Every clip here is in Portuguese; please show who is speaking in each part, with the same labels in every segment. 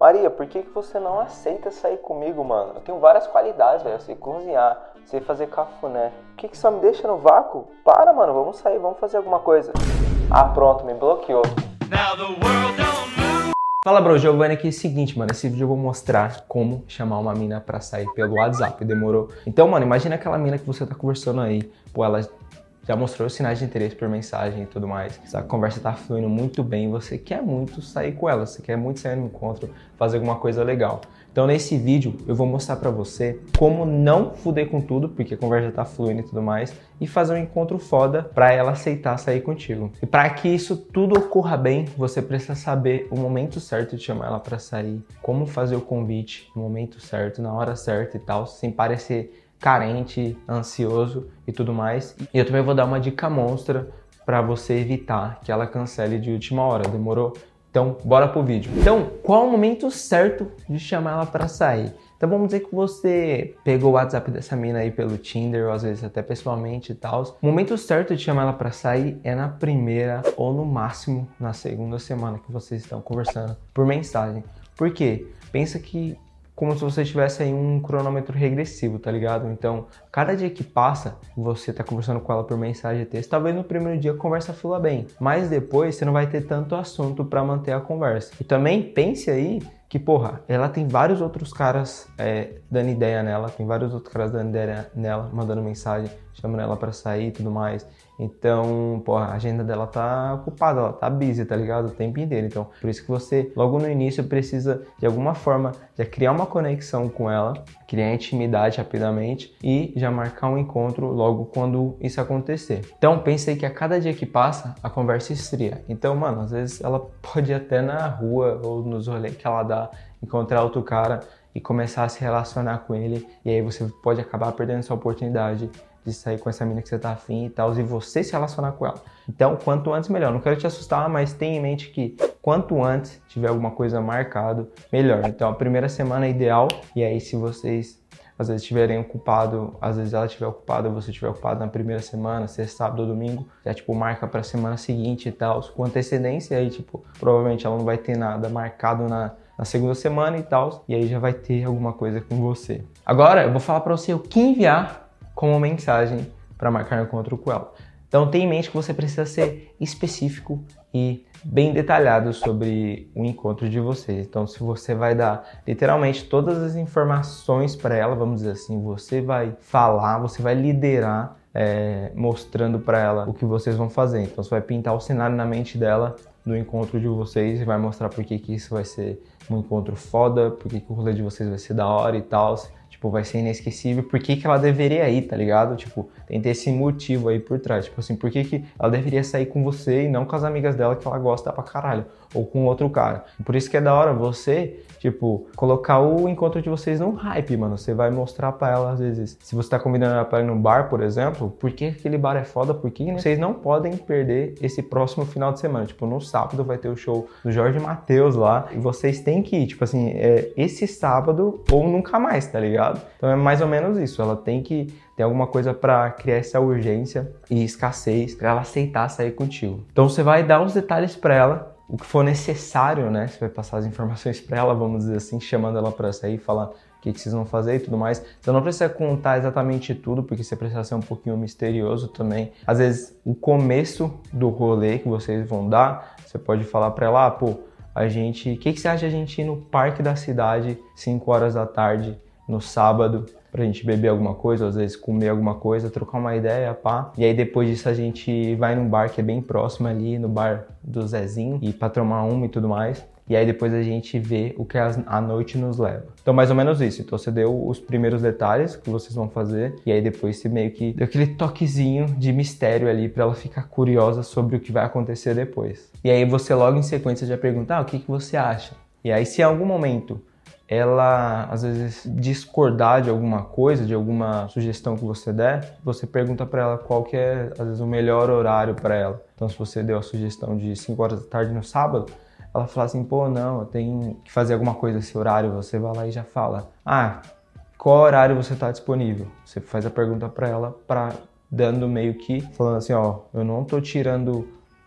Speaker 1: Maria, por que, que você não aceita sair comigo, mano? Eu tenho várias qualidades, velho. Eu sei cozinhar, sei fazer cafuné. Por que, que só me deixa no vácuo? Para, mano, vamos sair, vamos fazer alguma coisa. Ah, pronto, me bloqueou.
Speaker 2: Fala, bro, Giovanni aqui. É o seguinte, mano, esse vídeo eu vou mostrar como chamar uma mina pra sair pelo WhatsApp, demorou? Então, mano, imagina aquela mina que você tá conversando aí, pô, ela já mostrou sinais de interesse por mensagem e tudo mais. Essa conversa tá fluindo muito bem, você quer muito sair com ela, você quer muito sair no encontro, fazer alguma coisa legal. Então nesse vídeo eu vou mostrar para você como não fuder com tudo, porque a conversa tá fluindo e tudo mais, e fazer um encontro foda para ela aceitar sair contigo. E para que isso tudo ocorra bem, você precisa saber o momento certo de chamar ela para sair, como fazer o convite no momento certo, na hora certa e tal, sem parecer carente, ansioso e tudo mais. E eu também vou dar uma dica monstra para você evitar que ela cancele de última hora, demorou? Então, bora pro vídeo. Então, qual o momento certo de chamar ela para sair? Então vamos dizer que você pegou o WhatsApp dessa mina aí pelo Tinder, ou às vezes até pessoalmente e tal. O momento certo de chamar ela para sair é na primeira ou no máximo na segunda semana que vocês estão conversando por mensagem. Por quê? Pensa que como se você tivesse aí um cronômetro regressivo, tá ligado? Então, cada dia que passa, você tá conversando com ela por mensagem e texto, talvez no primeiro dia a conversa flua bem, mas depois você não vai ter tanto assunto para manter a conversa. E também pense aí que, porra, ela tem vários outros caras é, dando ideia nela, tem vários outros caras dando ideia nela, mandando mensagem, chamando ela para sair e tudo mais. Então, porra, a agenda dela tá ocupada, ela tá busy, tá ligado? O tempo inteiro. Então, por isso que você, logo no início, precisa de alguma forma já criar uma conexão com ela, criar intimidade rapidamente e já marcar um encontro logo quando isso acontecer. Então, pensei que a cada dia que passa, a conversa esfria. Então, mano, às vezes ela pode até na rua ou nos rolês que ela dá encontrar outro cara e começar a se relacionar com ele, e aí você pode acabar perdendo essa oportunidade de sair com essa mina que você tá afim e tal, e você se relacionar com ela. Então, quanto antes, melhor. Não quero te assustar, mas tenha em mente que quanto antes tiver alguma coisa marcado, melhor. Então, a primeira semana é ideal, e aí se vocês às vezes estiverem ocupado, às vezes ela estiver ocupada, você estiver ocupado na primeira semana, se é sábado ou domingo, já tipo marca para a semana seguinte e tal, com antecedência, aí tipo, provavelmente ela não vai ter nada marcado na, na segunda semana e tal, e aí já vai ter alguma coisa com você. Agora eu vou falar para você o que enviar como mensagem para marcar um encontro com ela. Então tenha em mente que você precisa ser específico e bem detalhado sobre o encontro de vocês. Então se você vai dar literalmente todas as informações para ela, vamos dizer assim, você vai falar, você vai liderar é, mostrando para ela o que vocês vão fazer. Então você vai pintar o cenário na mente dela do encontro de vocês e vai mostrar por que, isso vai ser um encontro foda, por que, que o rolê de vocês vai ser da hora e tal tipo, vai ser inesquecível, por que, que ela deveria ir, tá ligado? Tipo, tem que ter esse motivo aí por trás. Tipo assim, por que, que ela deveria sair com você e não com as amigas dela que ela gosta pra caralho, ou com outro cara. Por isso que é da hora você, tipo, colocar o encontro de vocês num hype, mano. Você vai mostrar pra ela, às vezes, se você tá convidando ela pra ir num bar, por exemplo, por que aquele bar é foda, por que vocês não podem perder esse próximo final de semana. Tipo, no sábado vai ter o show do Jorge Matheus lá, e vocês têm que ir, tipo assim, é esse sábado ou nunca mais, tá ligado? Então é mais ou menos isso. Ela tem que ter alguma coisa para criar essa urgência e escassez para ela aceitar sair contigo. Então você vai dar os detalhes para ela, o que for necessário, né? Você vai passar as informações para ela, vamos dizer assim, chamando ela para sair, falar o que, que vocês vão fazer e tudo mais. Você não precisa contar exatamente tudo, porque você precisa ser um pouquinho misterioso também. Às vezes, o começo do rolê que vocês vão dar, você pode falar para ela, ah, pô, a gente, o que, que você acha de a gente ir no parque da cidade 5 horas da tarde no sábado pra gente beber alguma coisa, às vezes comer alguma coisa, trocar uma ideia, pá. E aí depois disso a gente vai num bar que é bem próximo ali, no bar do Zezinho, e pra tomar uma e tudo mais. E aí depois a gente vê o que a noite nos leva. Então mais ou menos isso. Então você deu os primeiros detalhes que vocês vão fazer e aí depois você meio que deu aquele toquezinho de mistério ali para ela ficar curiosa sobre o que vai acontecer depois. E aí você logo em sequência já pergunta, ah, o que, que você acha? E aí se em algum momento ela às vezes discordar de alguma coisa, de alguma sugestão que você der, você pergunta para ela qual que é às vezes o melhor horário para ela. Então se você deu a sugestão de 5 horas da tarde no sábado, ela fala assim: "Pô, não, eu tenho que fazer alguma coisa esse horário". Você vai lá e já fala: "Ah, qual horário você está disponível?". Você faz a pergunta para ela para dando meio que falando assim, ó, eu não tô tirando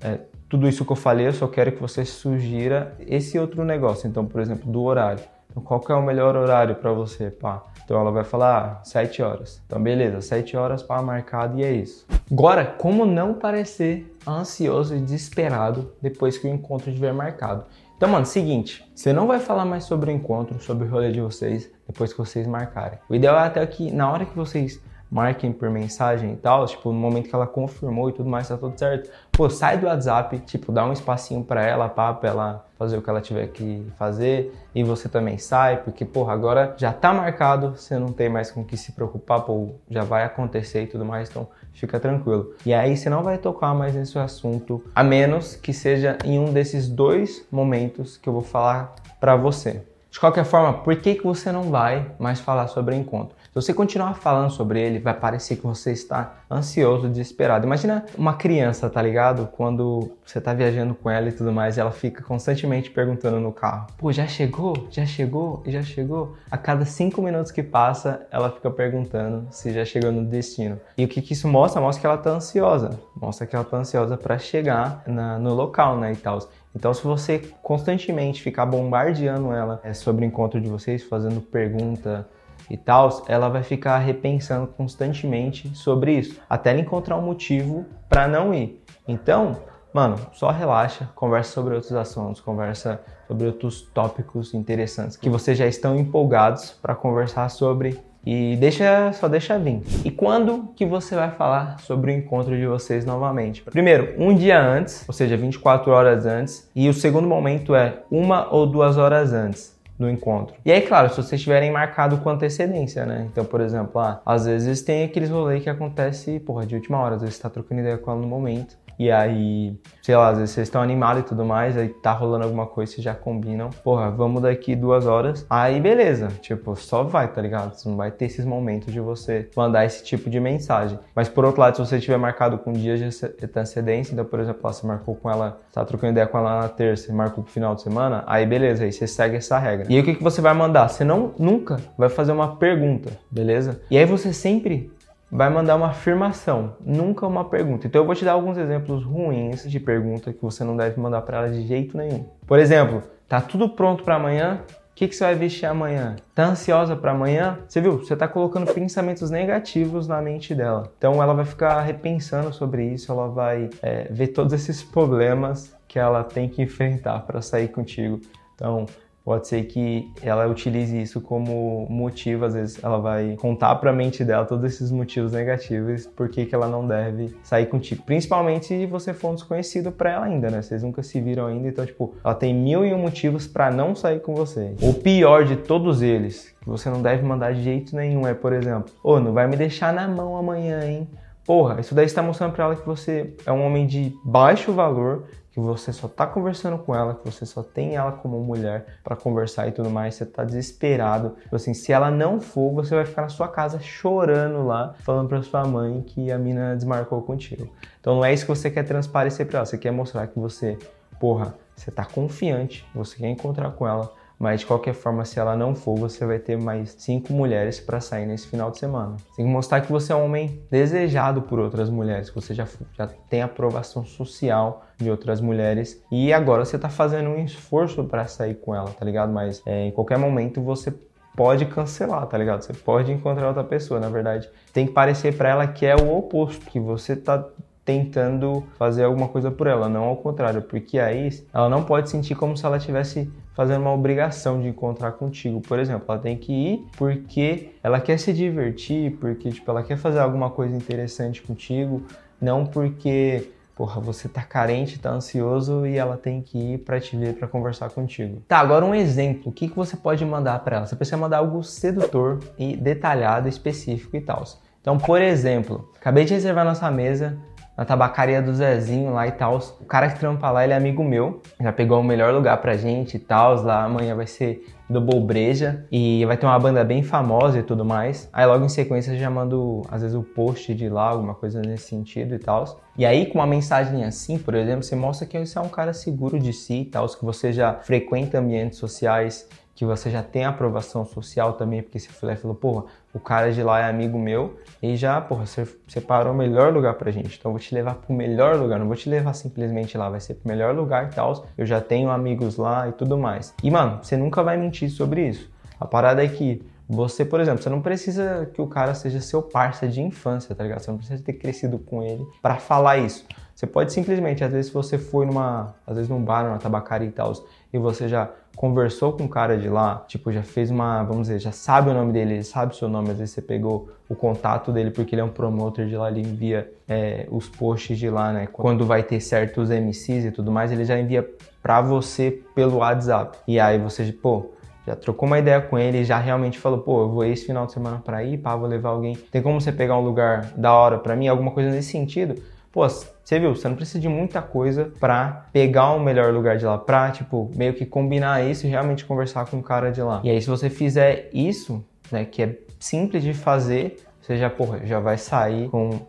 Speaker 2: é, tudo isso que eu falei, eu só quero que você sugira esse outro negócio. Então, por exemplo, do horário. Então, qual que é o melhor horário para você, pá? Então ela vai falar ah, 7 horas. Então beleza, 7 horas para marcado e é isso. Agora, como não parecer ansioso e desesperado depois que o encontro estiver marcado? Então, mano, seguinte, você não vai falar mais sobre o encontro, sobre o rolê de vocês depois que vocês marcarem. O ideal é até que na hora que vocês marquem por mensagem e tal, tipo, no momento que ela confirmou e tudo mais, tá tudo certo. Pô, sai do WhatsApp, tipo, dá um espacinho para ela, pá, pra ela fazer o que ela tiver que fazer e você também sai, porque, porra, agora já tá marcado, você não tem mais com o que se preocupar, pô, já vai acontecer e tudo mais, então fica tranquilo. E aí você não vai tocar mais nesse assunto, a menos que seja em um desses dois momentos que eu vou falar para você. De qualquer forma, por que, que você não vai mais falar sobre o encontro? Se você continuar falando sobre ele, vai parecer que você está ansioso, desesperado. Imagina uma criança, tá ligado? Quando você tá viajando com ela e tudo mais, ela fica constantemente perguntando no carro: pô, já chegou? Já chegou? Já chegou? A cada cinco minutos que passa, ela fica perguntando se já chegou no destino. E o que, que isso mostra? Mostra que ela tá ansiosa. Mostra que ela tá ansiosa para chegar na, no local, né? E tal. Então, se você constantemente ficar bombardeando ela é, sobre o encontro de vocês, fazendo pergunta, e tal, ela vai ficar repensando constantemente sobre isso, até ela encontrar um motivo para não ir. Então, mano, só relaxa, conversa sobre outros assuntos, conversa sobre outros tópicos interessantes que vocês já estão empolgados para conversar sobre e deixa, só deixa vir. E quando que você vai falar sobre o encontro de vocês novamente? Primeiro, um dia antes, ou seja, 24 horas antes, e o segundo momento é uma ou duas horas antes do encontro. E aí, claro, se vocês tiverem marcado com antecedência, né? Então, por exemplo, ah, às vezes tem aqueles rolês que acontece, porra, de última hora, às vezes você tá trocando ideia com ela no momento. E aí, sei lá, às vezes vocês estão animados e tudo mais, aí tá rolando alguma coisa, vocês já combinam. Porra, vamos daqui duas horas. Aí beleza, tipo, só vai, tá ligado? Você não vai ter esses momentos de você mandar esse tipo de mensagem. Mas por outro lado, se você tiver marcado com dias de antecedência, então, por exemplo, você marcou com ela, tá trocando ideia com ela na terça e marcou pro final de semana, aí beleza, aí você segue essa regra. E aí o que, que você vai mandar? Você não nunca vai fazer uma pergunta, beleza? E aí você sempre vai mandar uma afirmação, nunca uma pergunta. Então eu vou te dar alguns exemplos ruins de pergunta que você não deve mandar para ela de jeito nenhum. Por exemplo, tá tudo pronto para amanhã? O que, que você vai vestir amanhã? Tá ansiosa para amanhã? Você viu? Você tá colocando pensamentos negativos na mente dela. Então ela vai ficar repensando sobre isso, ela vai é, ver todos esses problemas que ela tem que enfrentar para sair contigo. Então, Pode ser que ela utilize isso como motivo, às vezes ela vai contar para a mente dela todos esses motivos negativos por que ela não deve sair contigo. Principalmente se você for um desconhecido para ela ainda, né? Vocês nunca se viram ainda, então, tipo, ela tem mil e um motivos para não sair com você. O pior de todos eles, que você não deve mandar de jeito nenhum, é, por exemplo, ô, oh, não vai me deixar na mão amanhã, hein? Porra, isso daí está mostrando para ela que você é um homem de baixo valor, que você só tá conversando com ela, que você só tem ela como mulher para conversar e tudo mais, você tá desesperado. Tipo assim, se ela não for, você vai ficar na sua casa chorando lá, falando para sua mãe que a mina desmarcou contigo. Então não é isso que você quer transparecer para ela, você quer mostrar que você, porra, você tá confiante, você quer encontrar com ela, mas de qualquer forma, se ela não for, você vai ter mais cinco mulheres para sair nesse final de semana. Tem que mostrar que você é um homem desejado por outras mulheres, que você já, já tem aprovação social de outras mulheres e agora você tá fazendo um esforço para sair com ela, tá ligado? Mas é, em qualquer momento você pode cancelar, tá ligado? Você pode encontrar outra pessoa, na verdade. Tem que parecer para ela que é o oposto, que você tá tentando fazer alguma coisa por ela, não ao contrário, porque aí ela não pode sentir como se ela tivesse fazendo uma obrigação de encontrar contigo. Por exemplo, ela tem que ir porque ela quer se divertir, porque tipo, ela quer fazer alguma coisa interessante contigo, não porque porra, você tá carente, tá ansioso e ela tem que ir para te ver para conversar contigo. Tá, agora um exemplo. O que, que você pode mandar para ela? Você precisa mandar algo sedutor e detalhado, específico e tal. Então, por exemplo, acabei de reservar nossa mesa na tabacaria do Zezinho lá e tal. O cara que trampa lá, ele é amigo meu. Já pegou o melhor lugar pra gente e tal. Lá amanhã vai ser do Bolbreja e vai ter uma banda bem famosa e tudo mais. Aí logo em sequência já mando às vezes o post de lá, alguma coisa nesse sentido e tal. E aí com uma mensagem assim, por exemplo, você mostra que você é um cara seguro de si e tal, que você já frequenta ambientes sociais que você já tem aprovação social também, porque você e falou, porra, o cara de lá é amigo meu e já, porra, você separou o melhor lugar pra gente. Então eu vou te levar pro melhor lugar, não vou te levar simplesmente lá, vai ser pro melhor lugar e tal. Eu já tenho amigos lá e tudo mais. E, mano, você nunca vai mentir sobre isso. A parada é que você, por exemplo, você não precisa que o cara seja seu parceiro de infância, tá ligado? Você não precisa ter crescido com ele para falar isso. Você pode simplesmente, às vezes, você foi numa, às vezes num bar, numa tabacaria e tal, e você já conversou com o cara de lá, tipo, já fez uma, vamos dizer, já sabe o nome dele, ele sabe o seu nome, às vezes você pegou o contato dele porque ele é um promotor de lá, ele envia é, os posts de lá, né? Quando vai ter certos MCs e tudo mais, ele já envia pra você pelo WhatsApp. E aí você, pô, já trocou uma ideia com ele, já realmente falou, pô, eu vou esse final de semana para ir, pá, vou levar alguém. Tem como você pegar um lugar da hora para mim, alguma coisa nesse sentido? Pô, você viu, você não precisa de muita coisa para pegar o melhor lugar de lá, pra, tipo, meio que combinar isso e realmente conversar com o cara de lá. E aí, se você fizer isso, né, que é simples de fazer, você já, porra, já vai sair com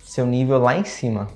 Speaker 2: seu nível lá em cima.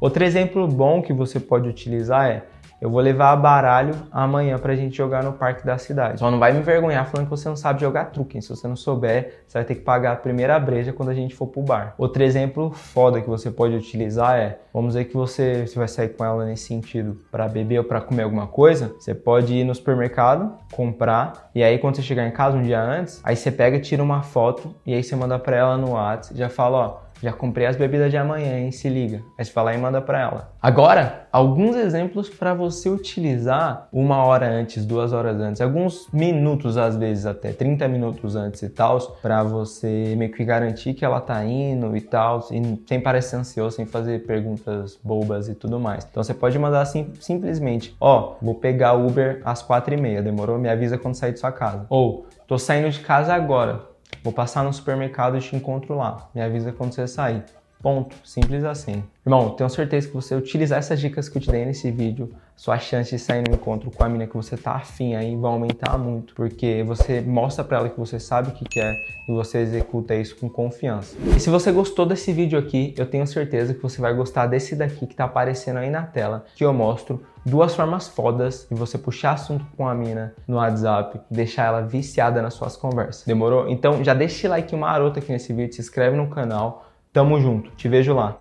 Speaker 2: Outro exemplo bom que você pode utilizar é eu vou levar baralho amanhã pra gente jogar no parque da cidade. Só não vai me envergonhar falando que você não sabe jogar truque. Se você não souber, você vai ter que pagar a primeira breja quando a gente for pro bar. Outro exemplo foda que você pode utilizar é, vamos dizer que você, você vai sair com ela nesse sentido para beber ou para comer alguma coisa, você pode ir no supermercado, comprar e aí quando você chegar em casa um dia antes, aí você pega, tira uma foto e aí você manda para ela no WhatsApp, já fala, ó, já comprei as bebidas de amanhã, hein? Se liga. Aí você fala e manda para ela. Agora, alguns exemplos para você utilizar uma hora antes, duas horas antes, alguns minutos às vezes até, 30 minutos antes e tal, para você meio que garantir que ela tá indo e tal, sem parecer ansioso, sem fazer perguntas bobas e tudo mais. Então você pode mandar assim, simplesmente, ó, oh, vou pegar Uber às quatro e meia, demorou? Me avisa quando sair de sua casa. Ou, tô saindo de casa agora, Vou passar no supermercado e te encontro lá. Me avisa quando você sair. Ponto. Simples assim. Irmão, tenho certeza que você utilizar essas dicas que eu te dei nesse vídeo, sua chance de sair no encontro com a mina que você tá afim aí vai aumentar muito, porque você mostra para ela que você sabe o que quer e você executa isso com confiança. E se você gostou desse vídeo aqui, eu tenho certeza que você vai gostar desse daqui que tá aparecendo aí na tela, que eu mostro duas formas fodas de você puxar assunto com a mina no WhatsApp, deixar ela viciada nas suas conversas. Demorou? Então já deixa o like maroto aqui nesse vídeo, se inscreve no canal, Tamo junto, te vejo lá.